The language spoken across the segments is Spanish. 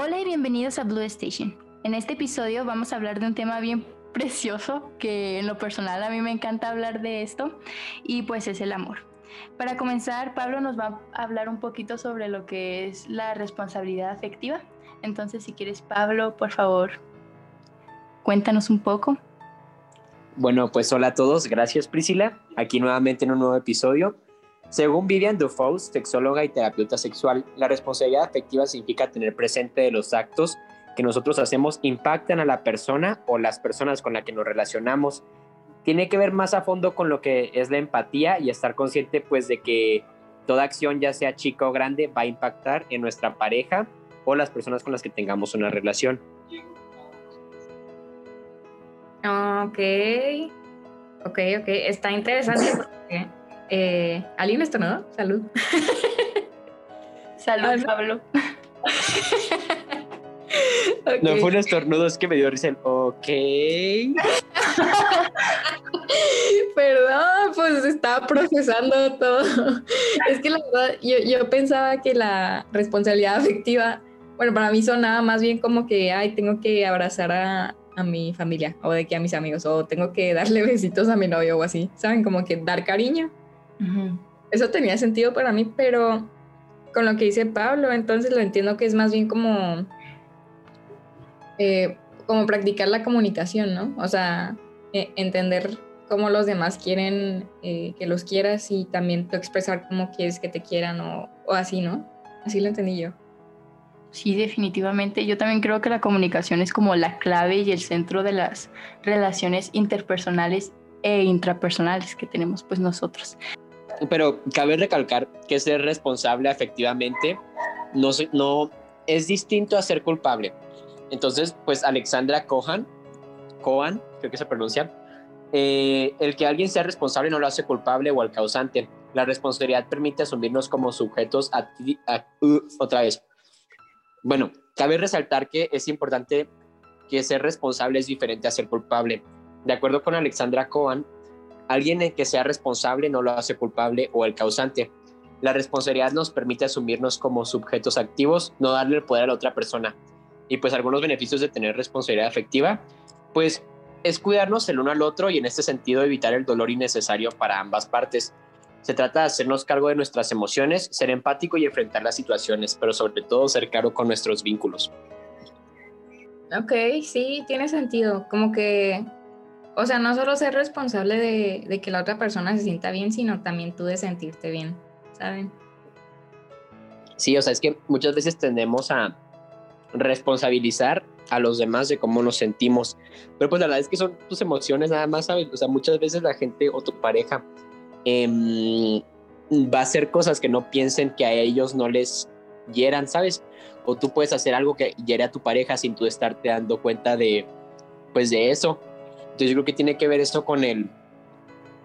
Hola y bienvenidos a Blue Station. En este episodio vamos a hablar de un tema bien precioso que en lo personal a mí me encanta hablar de esto y pues es el amor. Para comenzar, Pablo nos va a hablar un poquito sobre lo que es la responsabilidad afectiva. Entonces, si quieres, Pablo, por favor, cuéntanos un poco. Bueno, pues hola a todos, gracias Priscila, aquí nuevamente en un nuevo episodio. Según Vivian Dufault, sexóloga y terapeuta sexual, la responsabilidad afectiva significa tener presente de los actos que nosotros hacemos impactan a la persona o las personas con las que nos relacionamos. Tiene que ver más a fondo con lo que es la empatía y estar consciente pues de que toda acción, ya sea chica o grande, va a impactar en nuestra pareja o las personas con las que tengamos una relación. Ok, ok, ok, está interesante porque eh, ¿Alguien estornudó? Salud. Salud, Pablo. No fue un estornudo, es que me dio risa el ok. Perdón, pues estaba procesando todo. Es que la verdad, yo, yo, pensaba que la responsabilidad afectiva, bueno, para mí sonaba más bien como que, ay, tengo que abrazar a, a mi familia, o de que a mis amigos, o tengo que darle besitos a mi novio o así, ¿saben? Como que dar cariño. Eso tenía sentido para mí, pero con lo que dice Pablo, entonces lo entiendo que es más bien como, eh, como practicar la comunicación, ¿no? O sea, e, entender cómo los demás quieren eh, que los quieras y también tú expresar cómo quieres que te quieran o, o así, ¿no? Así lo entendí yo. Sí, definitivamente. Yo también creo que la comunicación es como la clave y el centro de las relaciones interpersonales e intrapersonales que tenemos pues nosotros. Pero cabe recalcar que ser responsable efectivamente no, no es distinto a ser culpable. Entonces, pues Alexandra Cohan, Cohan, creo que se pronuncia, eh, el que alguien sea responsable no lo hace culpable o al causante. La responsabilidad permite asumirnos como sujetos a, uh, otra vez. Bueno, cabe resaltar que es importante que ser responsable es diferente a ser culpable. De acuerdo con Alexandra Cohen, Alguien en que sea responsable no lo hace culpable o el causante. La responsabilidad nos permite asumirnos como sujetos activos, no darle el poder a la otra persona. Y pues algunos beneficios de tener responsabilidad afectiva, pues es cuidarnos el uno al otro y en este sentido evitar el dolor innecesario para ambas partes. Se trata de hacernos cargo de nuestras emociones, ser empático y enfrentar las situaciones, pero sobre todo ser caro con nuestros vínculos. Ok, sí, tiene sentido. Como que o sea, no solo ser responsable de, que la otra persona se sienta bien, sino también tú de sentirte bien, ¿saben? Sí, o sea, es que muchas veces tendemos a responsabilizar a los demás de cómo nos sentimos. Pero pues la verdad es que son tus emociones nada más, ¿sabes? O sea, muchas veces la gente o tu pareja em, va a hacer cosas que no piensen que a ellos no les hieran, ¿sabes? O tú puedes hacer algo que hiere a tu pareja sin tú estarte dando cuenta de, pues de eso. Entonces yo creo que tiene que ver esto con el,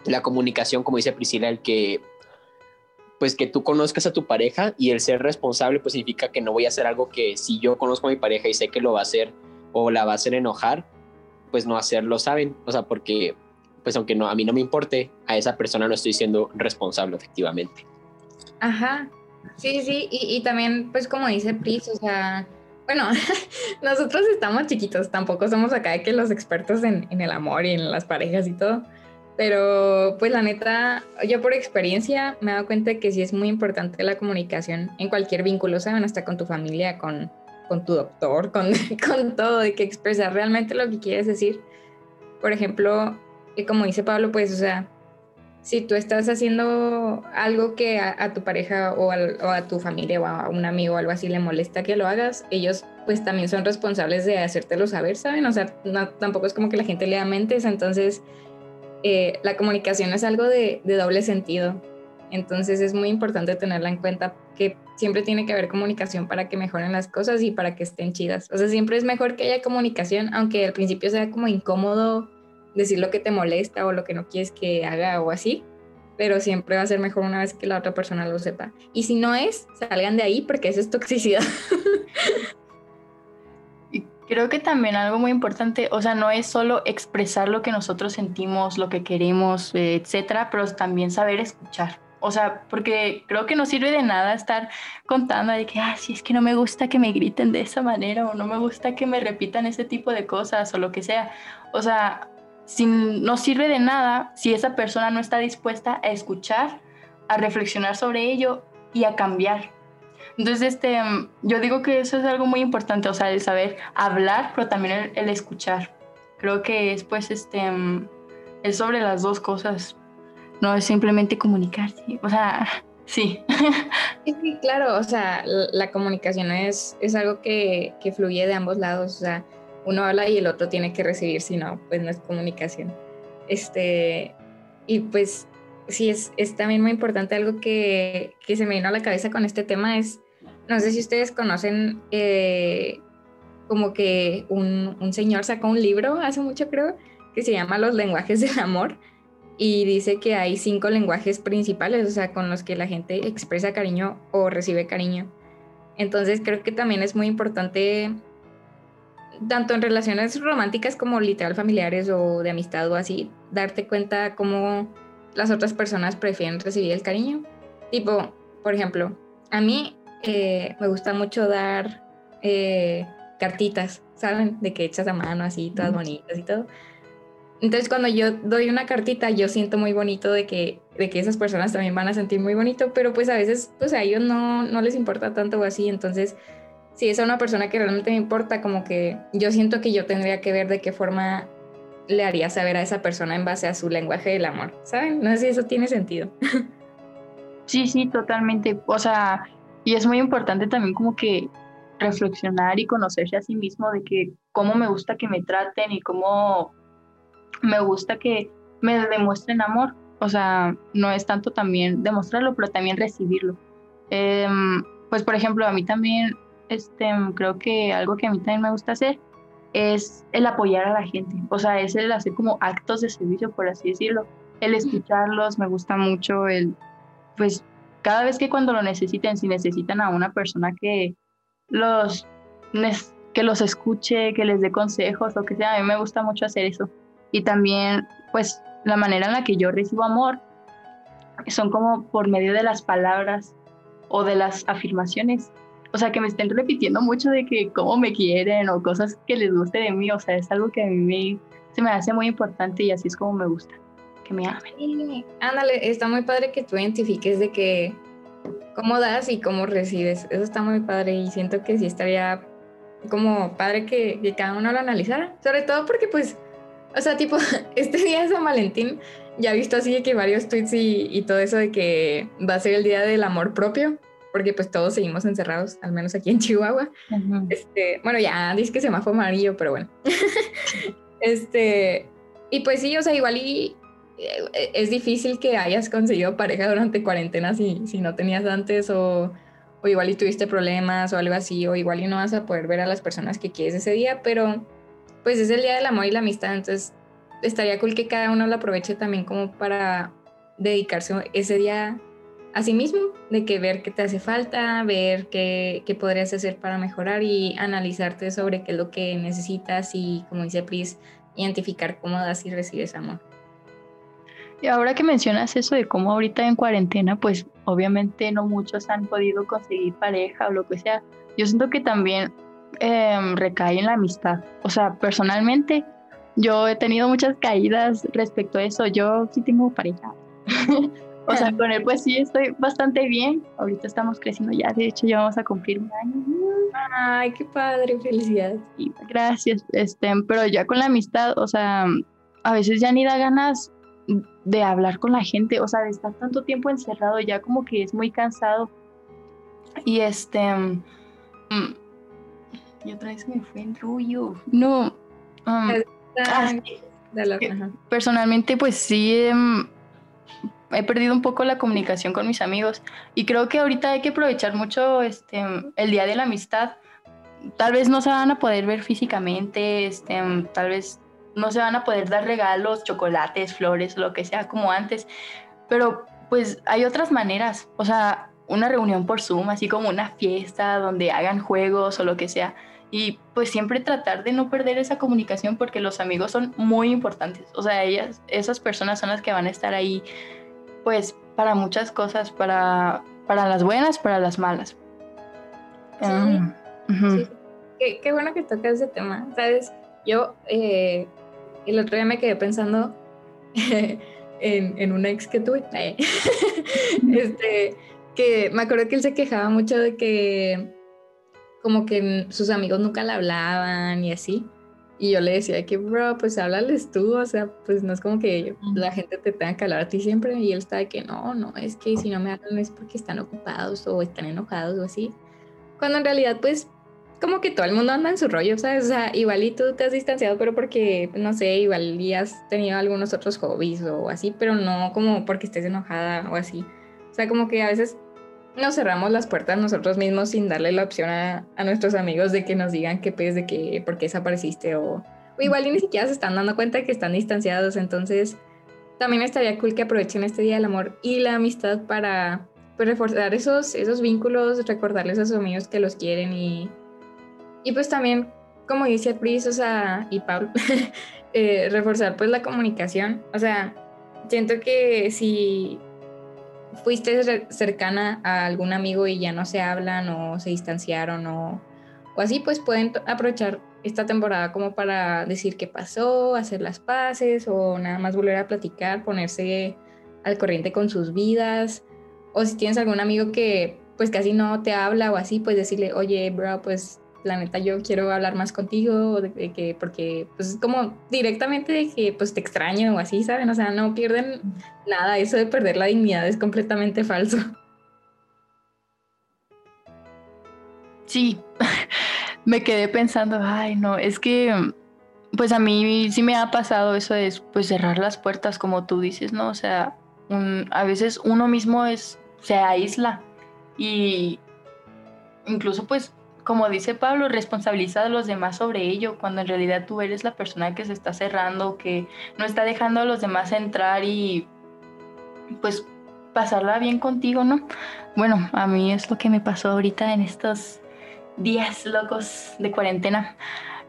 la comunicación, como dice Priscila, el que pues que tú conozcas a tu pareja y el ser responsable pues significa que no voy a hacer algo que si yo conozco a mi pareja y sé que lo va a hacer o la va a hacer enojar, pues no hacerlo, ¿saben? O sea, porque pues aunque no a mí no me importe, a esa persona no estoy siendo responsable efectivamente. Ajá. Sí, sí, y, y también pues como dice Pris, o sea, bueno, nosotros estamos chiquitos, tampoco somos acá que los expertos en, el amor y en las parejas y todo. Pero pues la neta, yo por experiencia me he dado cuenta que sí es muy importante la comunicación en cualquier vínculo, ¿saben? Hasta con tu familia, con, con tu doctor, con, con todo, de que expresar realmente lo que quieres decir. Por ejemplo, como dice Pablo, pues, o sea, si tú estás haciendo algo que a, tu pareja o, a tu familia o a un amigo o algo así le molesta que lo hagas, ellos pues también son responsables de hacértelo saber, ¿saben? O sea, tampoco es como que la gente lea mentes, entonces eh, la comunicación es algo de, de, doble sentido. Entonces es muy importante tenerla en cuenta que siempre tiene que haber comunicación para que mejoren las cosas y para que estén chidas. O sea, siempre es mejor que haya comunicación, aunque al principio sea como incómodo decir lo que te molesta o lo que no quieres que haga o así, pero siempre va a ser mejor una vez que la otra persona lo sepa. Y si no es, salgan de ahí porque eso es toxicidad. Creo que también algo muy importante, o sea, no es solo expresar lo que nosotros sentimos, lo que queremos, etcétera, pero también saber escuchar. o sea, porque creo que no sirve de nada estar contando de que, ah, si es que no me gusta que me griten de esa manera o no me gusta que me repitan ese tipo de cosas o lo que sea. O sea, si, no sirve de nada si esa persona no está dispuesta a escuchar, a reflexionar sobre ello y a cambiar. Entonces, este, yo digo que eso es algo muy importante, o sea, el saber hablar, pero también el, escuchar. Creo que es, pues, este, es sobre las dos cosas no es simplemente comunicarse, o sea, sí. Sí, claro, o sea, la comunicación es, es algo que, que, fluye de ambos lados, o sea, uno habla y el otro tiene que recibir, si no, pues no es comunicación. Este, y pues sí, es, es también muy importante algo que, que, se me vino a la cabeza con este tema, es, no sé si ustedes conocen, eh, como que un, un señor sacó un libro hace mucho creo, que se llama Los lenguajes del amor y dice que hay cinco lenguajes principales, o sea, con los que la gente expresa cariño o recibe cariño. Entonces creo que también es muy importante, tanto en relaciones románticas como literal familiares o de amistad o así, darte cuenta cómo las otras personas prefieren recibir el cariño. Tipo, por ejemplo, a mí eh, me gusta mucho dar eh, cartitas, ¿saben? De que echas a mano así, todas bonitas y todo. Entonces cuando yo doy una cartita, yo siento muy bonito de que, de que esas personas también van a sentir muy bonito, pero pues a veces pues a ellos no, no les importa tanto o así, entonces si es a una persona que realmente me importa, como que yo siento que yo tendría que ver de qué forma le haría saber a esa persona en base a su lenguaje del amor, ¿saben? No sé si eso tiene sentido. Sí, sí, totalmente. O sea, y es muy importante también como que reflexionar y conocerse a sí mismo de que cómo me gusta que me traten y cómo me gusta que me demuestren amor. O sea, no es tanto también demostrarlo, pero también recibirlo. Em, pues, por ejemplo, a mí también, este, creo que algo que a mí también me gusta hacer es el apoyar a la gente. O sea, es el hacer como actos de servicio, por así decirlo. El escucharlos, me gusta mucho el, pues, cada vez que cuando lo necesiten, si necesitan a una persona que los, que los escuche, que les dé consejos, o que sea, a mí me gusta mucho hacer eso y también pues la manera en la que yo recibo amor son como por medio de las palabras o de las afirmaciones. O sea, que me estén repitiendo mucho de que cómo me quieren o cosas que les guste de mí. O sea, es algo que a mí se me hace muy importante y así es como me gusta, que me amen. ándale, está muy padre que tú identifiques de que cómo das y cómo recibes. Eso está muy padre y siento que sí estaría como padre que, que cada uno lo analizara. Sobre todo porque pues o sea, tipo, este día de San Valentín, ya he visto así que varios tweets y, todo eso de que va a ser el día del amor propio, porque pues todos seguimos encerrados, al menos aquí en Chihuahua. este, bueno, ya dice que se semáforo amarillo, pero bueno. este, y pues sí, o sea, igual y eh, es difícil que hayas conseguido pareja durante cuarentena si, si no tenías antes o, o igual y tuviste problemas o algo así, o igual y no vas a poder ver a las personas que quieres ese día, pero pues es el día del amor y la amistad, entonces estaría cool que cada uno lo aproveche también como para dedicarse ese día a sí mismo, de que ver qué te hace falta, ver qué, qué podrías hacer para mejorar y analizarte sobre qué es lo que necesitas y, como dice Pris, identificar cómo das y recibes amor. Y ahora que mencionas eso de cómo ahorita en cuarentena, pues obviamente no muchos han podido conseguir pareja o lo que sea. Yo siento que también eh, en la amistad. O sea, personalmente, yo he tenido muchas caídas respecto a eso. Yo sí tengo pareja. o sea, con él pues sí estoy bastante bien. Ahorita estamos creciendo ya, de hecho ya vamos a cumplir un año. Ay, qué padre, felicidades. gracias. Este, pero ya con la amistad, o sea, a veces ya ni da ganas de hablar con la gente, o sea, de estar tanto tiempo encerrado, ya como que es muy cansado. Y este, mm, y otra vez me fue en rollo. No. Um, ah, personalmente, pues sí, em, he perdido un poco la comunicación con mis amigos y creo que ahorita hay que aprovechar mucho este, el Día de la Amistad. Tal vez no se van a poder ver físicamente, este, tal vez no se van a poder dar regalos, chocolates, flores, lo que sea como antes, pero pues hay otras maneras, o sea, una reunión por Zoom, así como una fiesta donde hagan juegos o lo que sea y pues siempre tratar de no perder esa comunicación porque los amigos son muy importantes. O sea, ellas, esas personas son las que van a estar ahí pues para muchas cosas, para, para las buenas, para las malas. Sí. Ujú. Sí. Qué, qué bueno que tocas ese tema. Sabes, yo eh, el otro día me quedé pensando en, en un ex que tuve. eh, este, que me acuerdo que él se quejaba mucho de que como que sus amigos nunca le hablaban y así. Y yo le decía que, bro, pues háblales tú, o sea, pues no es como que la gente te tenga que hablar a ti siempre. Y él está de que no, no, es que si no me hablan es porque están ocupados o están enojados o así. Cuando en realidad, pues, como que todo el mundo anda en su rollo, ¿sabes? O sea, igual y tú te has distanciado, pero porque, no sé, igual y has tenido algunos otros hobbies o así, pero no como porque estés enojada o así. O sea, como que a veces nos cerramos las puertas nosotros mismos sin darle la opción a, a nuestros amigos de que nos digan qué pues, de que, por qué desapareciste o, o igual y ni siquiera se están dando cuenta que están distanciados. Entonces, también estaría cool que aprovechen este Día del Amor y la amistad para pues, reforzar esos, esos vínculos, recordarles a sus amigos que los quieren y, y pues también, como dice Pris, o sea, y Pablo, eh, reforzar pues la comunicación. O sea, siento que si fuiste cer- cercana a algún amigo y ya no se hablan o se distanciaron o, o así, pues pueden aprovechar esta temporada como para decir qué pasó, hacer las paces o nada más volver a platicar, ponerse al corriente con sus vidas. O si tienes algún amigo que pues casi no te habla o así, pues decirle, oye, bro, pues la neta yo quiero hablar más contigo, de, que, porque pues es como directamente de que pues te extraño o así, ¿saben? O sea, no pierden nada, eso de perder la dignidad es completamente falso. Sí, me quedé pensando, ay, no, es que, pues a mí sí me ha pasado eso de, pues cerrar las puertas, como tú dices, ¿no? O sea, a veces uno mismo es, se aísla y incluso, pues, como dice Pablo, responsabiliza a los demás sobre ello, cuando en realidad tú eres la persona que se está cerrando, que no está dejando a los demás entrar y, pues, pasarla bien contigo, ¿no? Bueno, a mí es lo que me pasó ahorita en estos días locos de cuarentena.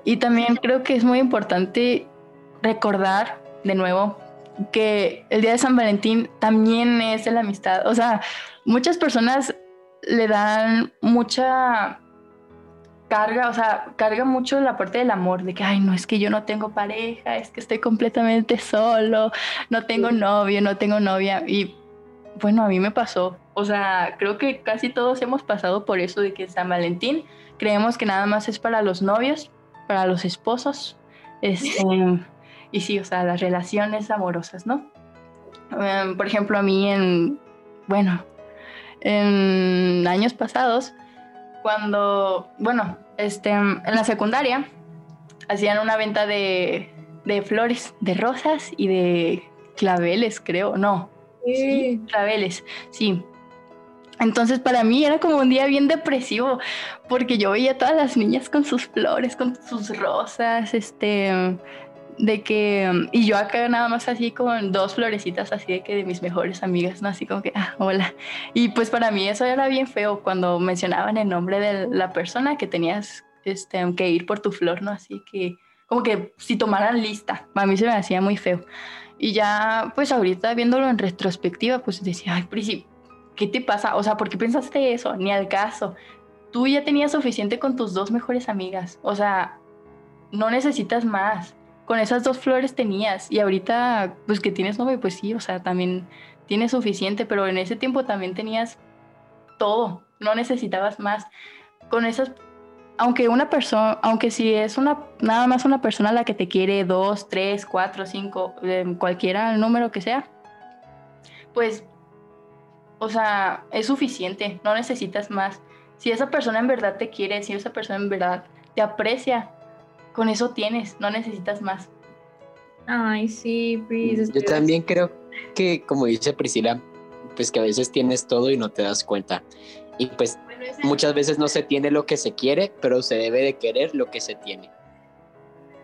Y también creo que es muy importante recordar de nuevo que el día de San Valentín también es de la amistad. O sea, muchas personas le dan mucha carga, o sea, carga mucho la parte del amor, de que, ay, no, es que yo no tengo pareja, es que estoy completamente solo, no tengo novio, no tengo novia. Y bueno, a mí me pasó. O sea, creo que casi todos hemos pasado por eso de que San Valentín creemos que nada más es para los novios, para los esposos. Este, y sí, o sea, las relaciones amorosas, ¿no? Em, por ejemplo, a mí en, bueno, en años pasados, cuando, bueno, este, en la secundaria, hacían una venta de, de flores, de rosas y de claveles, creo, no, Sí, claveles, sí. Entonces para mí era como un día bien depresivo, porque yo veía a todas las niñas con sus flores, con sus rosas, este, de que, y yo acá nada más así con dos florecitas así de que de mis mejores amigas, ¿no? Así como que, ah, hola. Y pues para mí eso era bien feo cuando mencionaban el nombre de la persona que tenías este, que ir por tu flor, ¿no? Así que, como que si tomaran lista, a mí se me hacía muy feo. Y ya, pues ahorita viéndolo en retrospectiva, pues decía, ay, Prisi, ¿qué te pasa? O sea, ¿por qué pensaste eso? Ni al caso. Tú ya tenías suficiente con tus dos mejores amigas. O sea, no necesitas más. Con esas dos flores tenías. Y ahorita, pues que tienes novio, pues sí, o sea, también tienes suficiente. Pero en ese tiempo también tenías todo. No necesitabas más. Con esas aunque una persona, aunque si es una, nada más una persona la que te quiere, dos, tres, cuatro, cinco, eh, cualquiera número que sea, pues, o sea, es suficiente, no necesitas más. Si esa persona en verdad te quiere, si esa persona en verdad te aprecia, con eso tienes, no necesitas más. Ay, sí, Pris. Yo también creo que, como dice Priscila, pues que a veces tienes todo y no te das cuenta. Y pues muchas veces no se tiene lo que se quiere, pero se debe de querer lo que se tiene.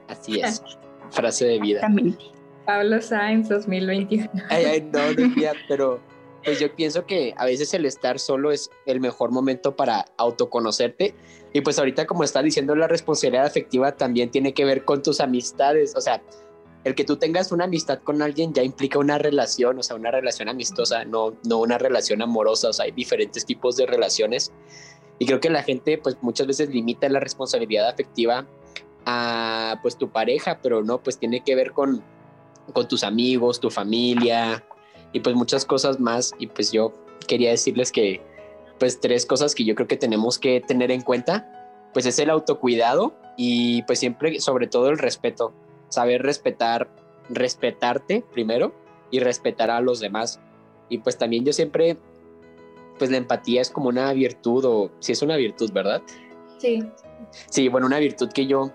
Así es. Frase de vida. Exactamente. Pablo Sainz 2021. Ay, ay, no, no pero pues yo pienso que a veces el estar solo es el mejor momento para autoconocerte. Y pues ahorita como está diciendo la responsabilidad afectiva también tiene que ver con tus amistades. O sea, el que tú tengas una amistad con alguien ya implica una relación, o sea, una relación amistosa, no, no una relación amorosa, o sea, hay diferentes tipos de relaciones. Y creo que la gente, pues muchas veces limita la responsabilidad afectiva a, pues, tu pareja, pero no, pues tiene que ver con, con tus amigos, tu familia y pues muchas cosas más. Y pues yo quería decirles que, pues tres cosas que yo creo que tenemos que tener en cuenta, pues es el autocuidado y pues siempre, sobre todo el respeto saber respetar, respetarte primero y respetar a los demás. Y pues también yo siempre, pues la empatía es como una virtud o si es una virtud, ¿verdad? Sí. Sí, bueno, una virtud que yo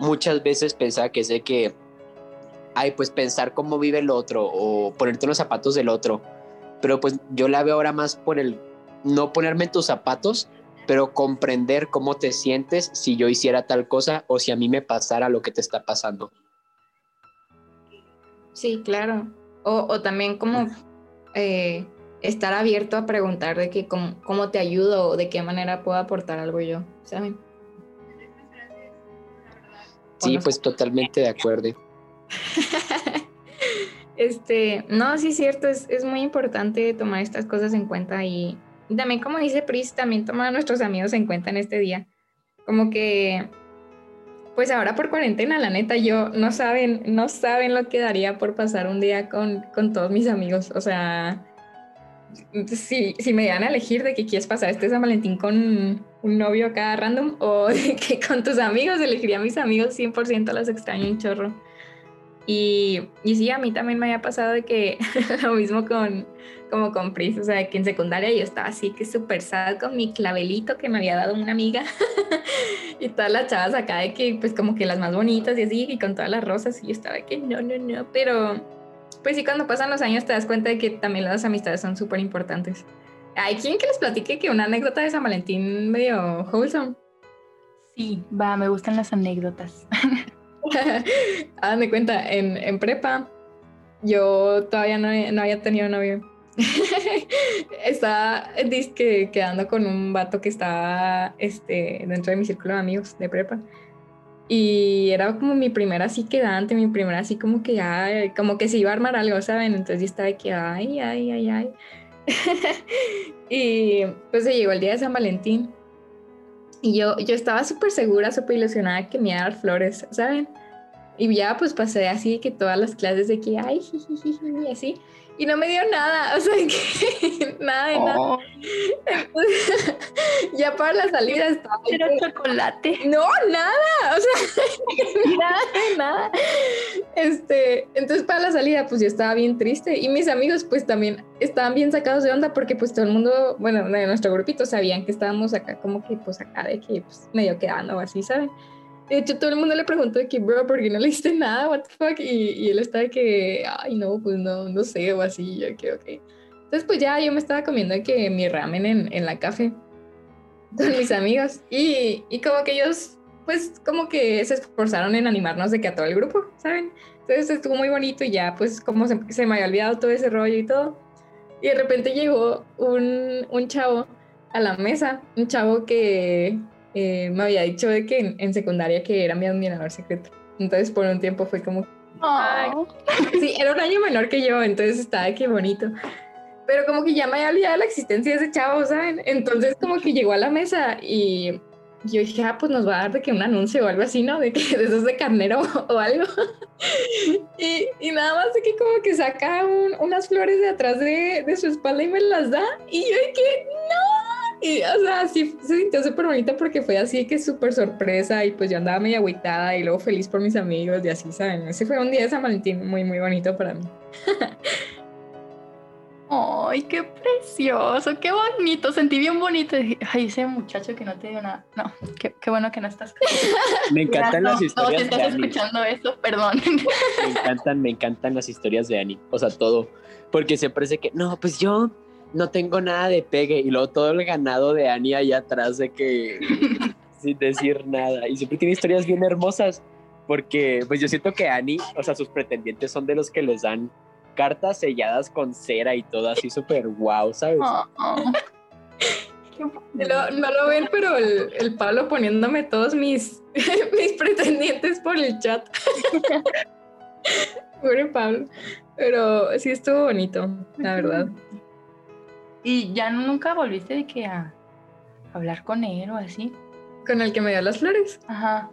muchas veces pensaba que sé que, ay, pues pensar cómo vive el otro o ponerte en los zapatos del otro. Pero pues yo la veo ahora más por el no ponerme en tus zapatos, pero comprender cómo te sientes si yo hiciera tal cosa o si a mí me pasara lo que te está pasando. Sí, claro. O, también como eh, estar abierto a preguntar de que cómo, te ayudo o de qué manera puedo aportar algo yo, ¿saben? Sí, pues totalmente de acuerdo. este, no, sí cierto, es, muy importante tomar estas cosas en cuenta y, también como dice Pris, también tomar a nuestros amigos en cuenta en este día. Como que, pues ahora por cuarentena, la neta, yo no saben, no saben lo que daría por pasar un día con, con todos mis amigos. O sea, si, si me dan a elegir de que quieres pasar este San Valentín con un novio acá random o de que con tus amigos, elegiría a mis amigos 100%, los extraño un chorro. Y, y sí, a mí también me había pasado de que lo mismo con, como con Pris, o sea, que en secundaria yo estaba así que súper sad con mi clavelito que me había dado una amiga y todas las chavas acá de que pues como que las más bonitas y así y con todas las rosas y yo estaba que no, no, no, pero pues sí cuando pasan los años te das cuenta de que también las amistades son súper importantes. ¿Hay quien que les platique que una anécdota de San Valentín medio wholesome? Sí, va, me gustan las anécdotas. Hazme cuenta, en, en, prepa yo todavía no, no había tenido novio. estaba disque, quedando con un vato que estaba este, dentro de mi círculo de amigos de prepa. Y era como mi primera así quedante, mi primera así como que, ay, como que se iba a armar algo, ¿saben? Entonces yo estaba de que, ay, ay, ay, ay. y pues se llegó el día de San Valentín. Y yo, yo estaba súper segura, súper ilusionada que me iba a dar flores, ¿saben? Y ya pues pasé así que todas las clases de que, ay, y así. Y no me dio nada, o sea, que nada de nada. Oh. ya para la salida estaba. Era chocolate. No, nada, o sea, nada de nada. Este, entonces para la salida, pues yo estaba bien triste. Y mis amigos, pues también estaban bien sacados de onda porque, pues todo el mundo, bueno, de nuestro grupito sabían que estábamos acá, como que, pues acá de que, pues medio quedando o así, ¿saben? De hecho, todo el mundo le preguntó de que, bro, ¿por qué no le hiciste nada? What the fuck? Y, y él estaba de que, ay, no, pues no, no sé, o así, yo que, ok. Entonces, pues ya yo me estaba comiendo de que mi ramen en, en la café con mis amigos. Y, y como que ellos, pues, como que se esforzaron en animarnos de que a todo el grupo, ¿saben? Entonces estuvo muy bonito y ya, pues, como se, se me había olvidado todo ese rollo y todo. Y de repente llegó un, un chavo a la mesa, un chavo que eh, me había dicho de que en, secundaria que era mi admirador secreto. Entonces por un tiempo fue como... Sí, era un año menor que yo, entonces estaba de que bonito. Pero como que ya me había olvidado la existencia de ese chavo, ¿saben? Entonces como que llegó a la mesa y yo dije, ah, pues nos va a dar de que un anuncio o algo así, ¿no? De que de esos de carnero o, algo. y, y, nada más de que como que saca unas flores de atrás de, de, su espalda y me las da. Y yo dije, no, y, o sea, sí se sintió súper bonita porque fue así que súper sorpresa y pues yo andaba medio agüitada y luego feliz por mis amigos y así, ¿saben? Ese fue un día de San Valentín muy, muy bonito para mí. ¡Ay, qué precioso! ¡Qué bonito! Sentí bien bonito. Ay, ese muchacho que no te dio nada. No, qué, qué bueno que no estás. Me encantan las historias. No, si estás escuchando eso, perdón. Me encantan, me encantan las historias de Annie. O sea, todo. Porque se parece que, no, pues yo no tengo nada de pegue. Y luego todo el ganado de Annie allá atrás de que sin decir nada. Y siempre tiene historias bien hermosas. Porque pues yo siento que Annie, o sea, sus pretendientes son de los que les dan cartas selladas con cera y todo así súper guau, ¿sabes? No, lo ven, pero el, el, Pablo poniéndome todos mis, mis pretendientes por el chat. Pobre Pablo. Pero sí estuvo bonito, la verdad. ¿Y ya nunca volviste de que a hablar con él o así? ¿Con el que me dio las flores? Ajá.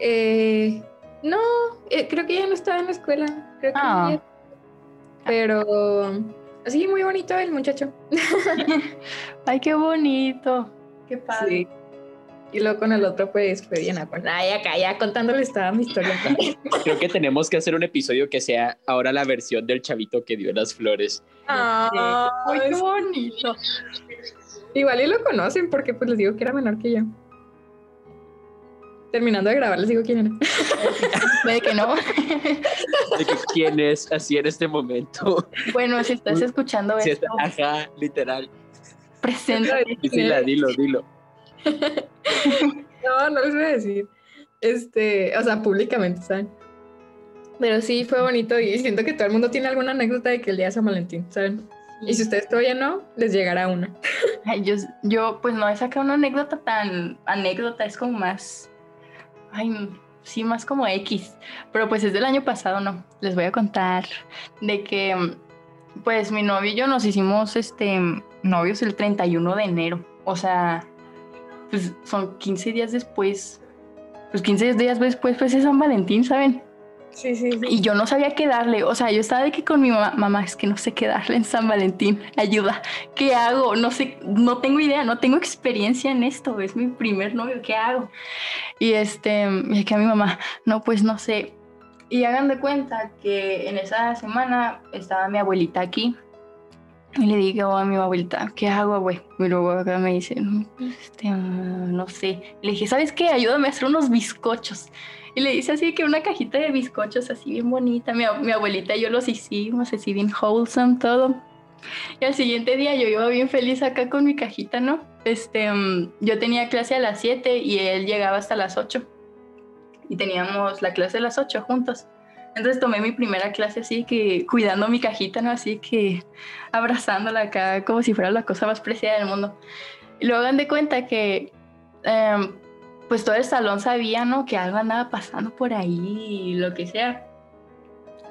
Eh, no, eh, creo que ya no estaba en la escuela. Creo que ya- Pero sí, muy bonito el muchacho. Ay, qué bonito. Qué padre. Sí. Y luego con el otro, pues fue bien. Con... Ay, acá ya contándole toda mi historia. Creo que tenemos que hacer un episodio que sea ahora la versión del chavito que dio las flores. Ay, qué bonito. Igual y lo conocen porque pues les digo que era menor que yo. Terminando de grabar les digo quién era. Puede que no. De que quién es así en este momento. Bueno, si estás escuchando Sí, esto, está- ajá, literal. preséntate. Dila, dilo, dilo. No, no les voy a decir. Este, o sea, públicamente, ¿saben? Pero sí fue bonito y siento que todo el mundo tiene alguna anécdota de que el día de San Valentín, ¿saben? Y si ustedes todavía no, les llegará una. Ay, yo, yo, pues no he sacado una anécdota tan anécdota, es como más, ay, sí, más como X, pero pues es del año pasado, ¿no? Les voy a contar de que, pues mi novio y yo nos hicimos, este, novios el 31 de enero, o sea, pues son 15 días después, pues 15 días después, pues es San Valentín, ¿saben? Sí, sí, sí. Y yo no sabía qué darle. O sea, yo estaba de que con mi mamá, mamá, es que no sé qué darle en San Valentín. Ayuda. ¿Qué hago? No sé, no tengo idea, no tengo experiencia en esto. Es mi primer novio, ¿qué hago? Y este, y que a mi mamá, no, pues no sé. Y hagan de cuenta que en esa semana estaba mi abuelita aquí. Y le digo a mi abuelita, ¿qué hago, güey? Y luego acá me dice, no, pues, este, ah, no sé. Le dije, ¿sabes qué? Ayúdame a hacer unos bizcochos. Y le hice así que una cajita de bizcochos así bien bonita. Mi abuelita y yo los hicimos así bien wholesome todo. Y al siguiente día yo iba bien feliz acá con mi cajita, ¿no? Este, mm, yo tenía clase a las 7 y él llegaba hasta las 8. Y teníamos la clase a las 8 juntos. Entonces tomé mi primera clase así que cuidando mi cajita, ¿no? Así que abrazándola acá como si fuera la cosa más preciada del mundo. Y luego hagan de cuenta que em, pues todo el salón sabía, ¿no? Que algo andaba pasando por ahí y lo que sea.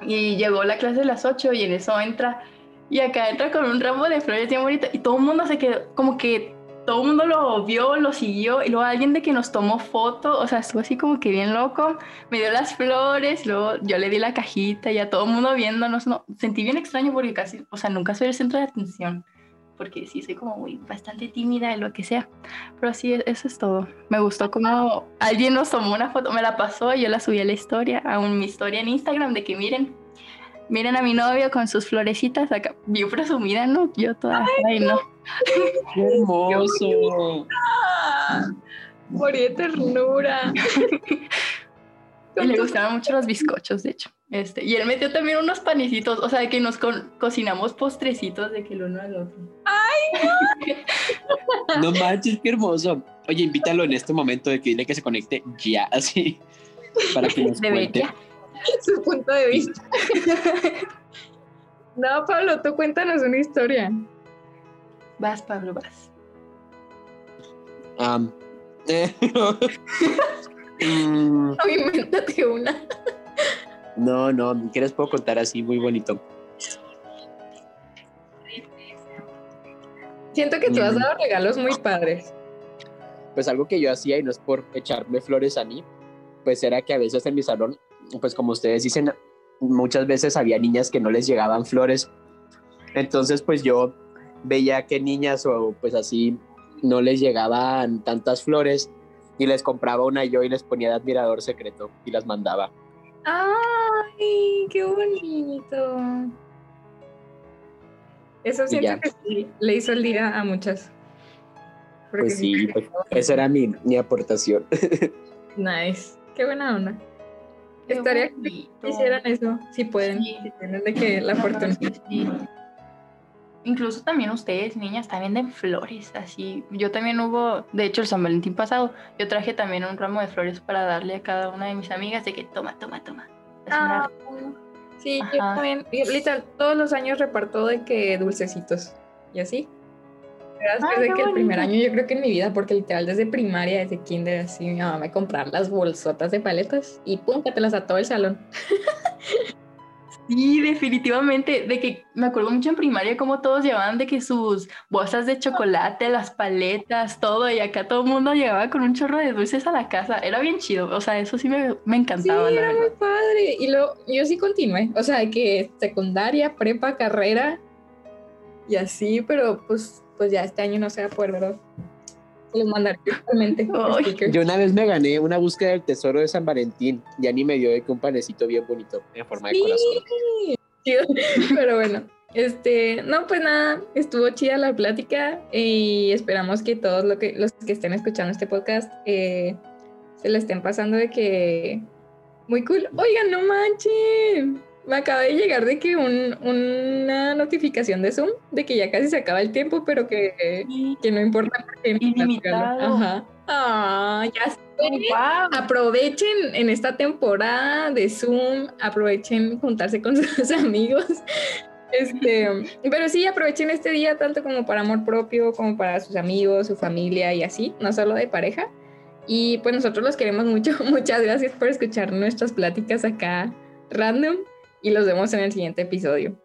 Y llegó la clase de las 8 y en eso entra. Y acá entra con un ramo de flores bien bonito. Y todo el mundo se quedó, como que todo el mundo lo vio, lo siguió. Y luego alguien de que nos tomó foto, o sea, estuvo así como que bien loco. Me dio las flores, luego yo le di la cajita y a todo el mundo viéndonos. No, sentí bien extraño porque casi, o sea, nunca soy el centro de atención. Porque sí, soy como muy bastante tímida y lo que sea. Pero sí, e- eso es todo. Me gustó como alguien nos tomó una foto, me la pasó y yo la subí a la historia, a un- mi historia en Instagram de que miren, miren a mi novio con sus florecitas acá, bien presumida, ¿no? Yo toda, ay, no. ¡Qué hermoso! Morí de ternura. Y le gustaban mucho los bizcochos, de hecho. Este, y él metió también unos panecitos, o sea, de que nos co- cocinamos postrecitos de que el uno al otro. No manches, qué hermoso. Oye, invítalo en este momento de que dile que se conecte ya, así, para que nos cuente. Su punto de vista. No, Pablo, tú cuéntanos una historia. Vas, Pablo, vas. Am, eh, mm, invéntate una. no, no, ¿qué les puedo contar así muy bonito? Siento que tú has Mm. dado regalos muy padres. Pues algo que yo hacía, y no es por echarme flores a mí, pues era que a veces en mi salón, pues como ustedes dicen, muchas veces había niñas que no les llegaban flores. Entonces, pues yo veía que niñas o pues así no les llegaban tantas flores y les compraba una yo y les ponía de admirador secreto y las mandaba. ¡Ay, qué bonito! Eso siento que sí, le hizo el día a muchas. Porque Pues sí, pues, esa era mi, mi aportación. Nice. Qué buena onda. Qué Estaría que hicieran eso, si pueden, Sí. si tienen de que la sí. Incluso también ustedes, niñas, también den flores, así. Yo también hubo, de hecho, el San Valentín pasado, yo traje también un ramo de flores para darle a cada una de mis amigas de que toma, toma, toma. Una- Ah, sí, yo también. Literal, todos los años reparto de que dulcecitos. ¿Y así? desde que el primer año yo creo que en mi vida, porque literal desde primaria, desde kinder, así mi mamá me compraba las bolsotas de paletas y pum, que te las a todo el salón. Sí, definitivamente, de que me acuerdo mucho en primaria como todos llevaban de que sus bolsas de chocolate, las paletas, todo, y acá todo el mundo llegaba con un chorro de dulces a la casa. Era bien chido, o sea, eso sí me, me encantaba. Sí, era muy padre. Y lo, yo sí continué, o sea, que secundaria, prepa, carrera y así, pero pues, pues ya este año no se va a poder, ¿verdad? Los mandaré Yo una vez me gané una búsqueda del tesoro de San Valentín. Ya ni me dio de que un panecito bien bonito en forma de corazón. Pero bueno, este, no, pues nada, estuvo chida la plática y esperamos que todos lo que, los que estén escuchando este podcast eh, se le estén pasando de que muy cool. Oigan, no manchen me acaba de llegar de que un, una notificación de Zoom de que ya casi se acaba el tiempo, pero que, que no importa porque Ilimitado. Ajá. Ah, ya sé. Aprovechen en esta temporada de Zoom, aprovechen juntarse con sus amigos. Este, pero sí, aprovechen este día tanto como para amor propio, como para sus amigos, su familia y así, no solo de pareja. Y pues nosotros los queremos mucho. Muchas gracias por escuchar nuestras pláticas acá random y los vemos en el siguiente episodio.